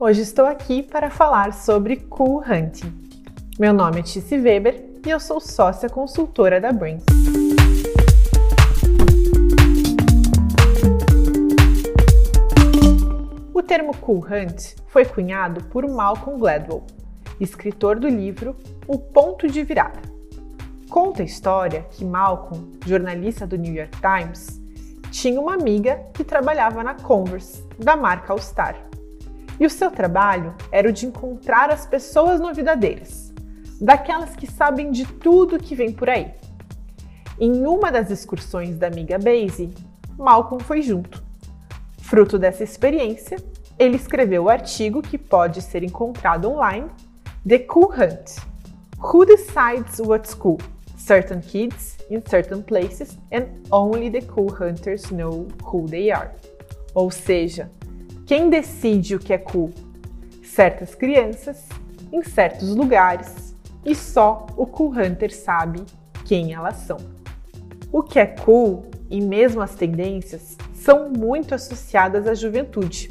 Hoje estou aqui para falar sobre Cool Hunting. Meu nome é Tice Weber e eu sou sócia consultora da Brain. O termo Cool Hunt foi cunhado por Malcolm Gladwell, escritor do livro O Ponto de Virada. Conta a história que Malcolm, jornalista do New York Times, tinha uma amiga que trabalhava na Converse, da marca All Star e o seu trabalho era o de encontrar as pessoas novidadeiras, daquelas que sabem de tudo que vem por aí. Em uma das excursões da amiga Basie, Malcolm foi junto. Fruto dessa experiência, ele escreveu o artigo que pode ser encontrado online, The Cool Hunt. Who decides what's cool? Certain kids in certain places and only the cool hunters know who they are. Ou seja, quem decide o que é cool? Certas crianças, em certos lugares, e só o Cool Hunter sabe quem elas são. O que é cool e mesmo as tendências são muito associadas à juventude.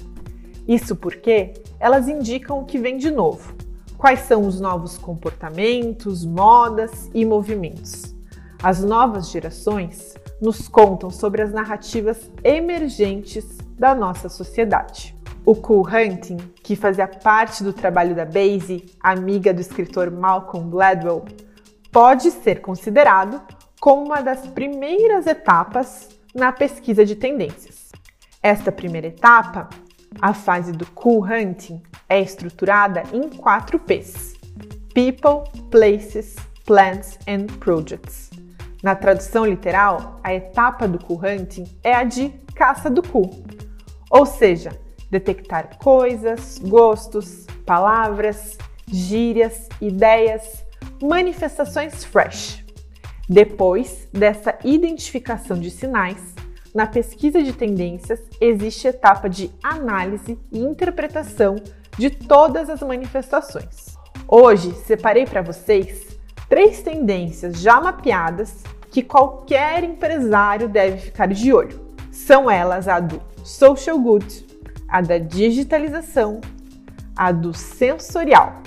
Isso porque elas indicam o que vem de novo, quais são os novos comportamentos, modas e movimentos. As novas gerações nos contam sobre as narrativas emergentes da nossa sociedade. O Cool Hunting, que fazia parte do trabalho da Basie, amiga do escritor Malcolm Gladwell, pode ser considerado como uma das primeiras etapas na pesquisa de tendências. Esta primeira etapa, a fase do Cool Hunting, é estruturada em quatro P's: People, Places, Plants and Projects. Na tradução literal, a etapa do Cool Hunting é a de caça do cool ou seja, detectar coisas, gostos, palavras, gírias, ideias, manifestações fresh. Depois dessa identificação de sinais, na pesquisa de tendências existe a etapa de análise e interpretação de todas as manifestações. Hoje separei para vocês três tendências já mapeadas que qualquer empresário deve ficar de olho. São elas a do social good, a da digitalização, a do sensorial.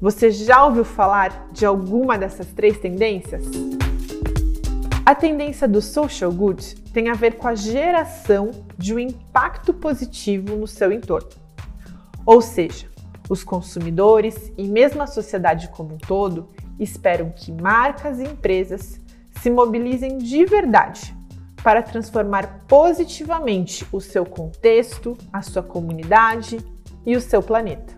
Você já ouviu falar de alguma dessas três tendências? A tendência do social good tem a ver com a geração de um impacto positivo no seu entorno. Ou seja, os consumidores e mesmo a sociedade como um todo esperam que marcas e empresas se mobilizem de verdade para transformar positivamente o seu contexto, a sua comunidade e o seu planeta.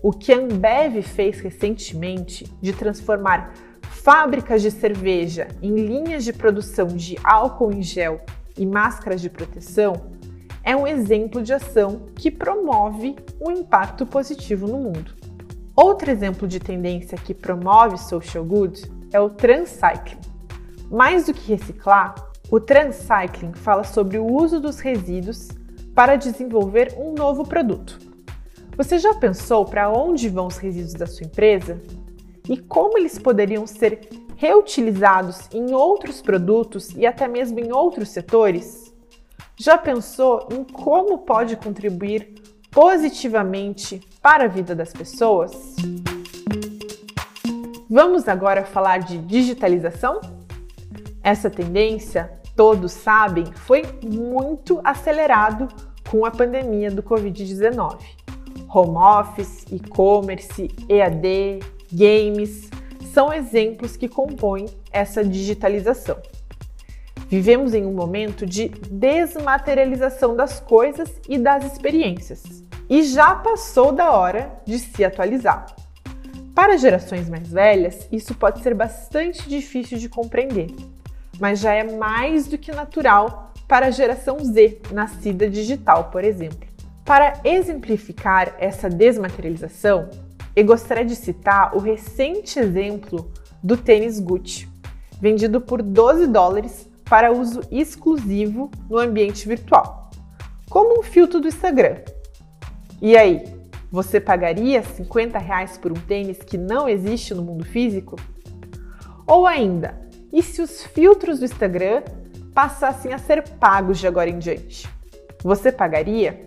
O que a Ambev fez recentemente de transformar fábricas de cerveja em linhas de produção de álcool em gel e máscaras de proteção é um exemplo de ação que promove um impacto positivo no mundo. Outro exemplo de tendência que promove social good é o transcycling. Mais do que reciclar, o Transcycling fala sobre o uso dos resíduos para desenvolver um novo produto. Você já pensou para onde vão os resíduos da sua empresa? E como eles poderiam ser reutilizados em outros produtos e até mesmo em outros setores? Já pensou em como pode contribuir positivamente para a vida das pessoas? Vamos agora falar de digitalização? Essa tendência todos sabem, foi muito acelerado com a pandemia do Covid-19. Home office, e-commerce, EAD, games são exemplos que compõem essa digitalização. Vivemos em um momento de desmaterialização das coisas e das experiências, e já passou da hora de se atualizar. Para gerações mais velhas, isso pode ser bastante difícil de compreender, mas já é mais do que natural para a geração Z, nascida digital, por exemplo. Para exemplificar essa desmaterialização, eu gostaria de citar o recente exemplo do tênis Gucci, vendido por 12 dólares para uso exclusivo no ambiente virtual, como um filtro do Instagram. E aí, você pagaria 50 reais por um tênis que não existe no mundo físico? Ou ainda, e se os filtros do Instagram passassem a ser pagos de agora em diante? Você pagaria?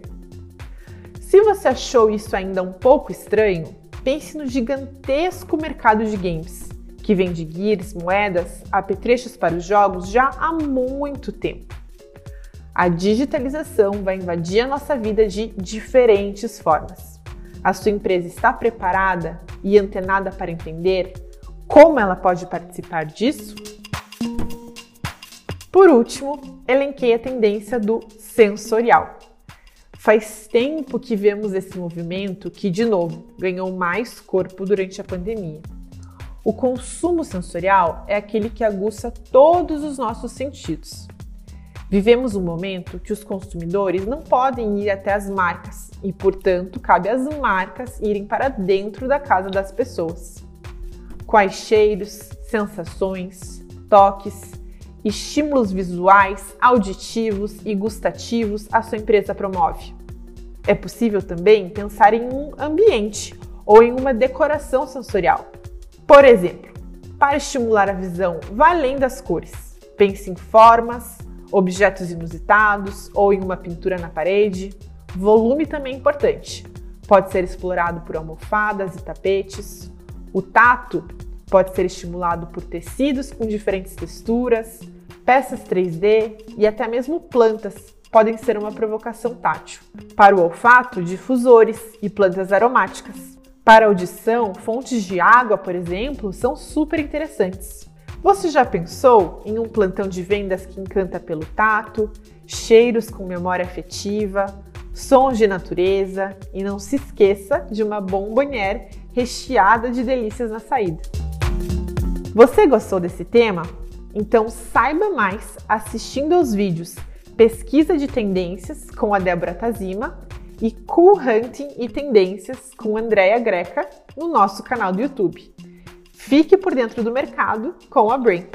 Se você achou isso ainda um pouco estranho, pense no gigantesco mercado de games, que vende gears, moedas, apetrechos para os jogos já há muito tempo. A digitalização vai invadir a nossa vida de diferentes formas. A sua empresa está preparada e antenada para entender como ela pode participar disso? Por último, elenquei a tendência do sensorial. Faz tempo que vemos esse movimento que, de novo, ganhou mais corpo durante a pandemia. O consumo sensorial é aquele que aguça todos os nossos sentidos. Vivemos um momento que os consumidores não podem ir até as marcas e, portanto, cabe às marcas irem para dentro da casa das pessoas. Quais cheiros, sensações, toques, estímulos visuais, auditivos e gustativos a sua empresa promove? É possível também pensar em um ambiente ou em uma decoração sensorial. Por exemplo, para estimular a visão, vá além das cores. Pense em formas, objetos inusitados ou em uma pintura na parede. Volume também é importante. Pode ser explorado por almofadas e tapetes. O tato pode ser estimulado por tecidos com diferentes texturas, peças 3D e até mesmo plantas podem ser uma provocação tátil. Para o olfato, difusores e plantas aromáticas. Para audição, fontes de água, por exemplo, são super interessantes. Você já pensou em um plantão de vendas que encanta pelo tato, cheiros com memória afetiva, sons de natureza e não se esqueça de uma bombonière recheada de delícias na saída. Você gostou desse tema? Então saiba mais assistindo aos vídeos Pesquisa de Tendências com a Débora Tazima e Cool Hunting e Tendências com Andréa Greca no nosso canal do YouTube. Fique por dentro do mercado com a Brain.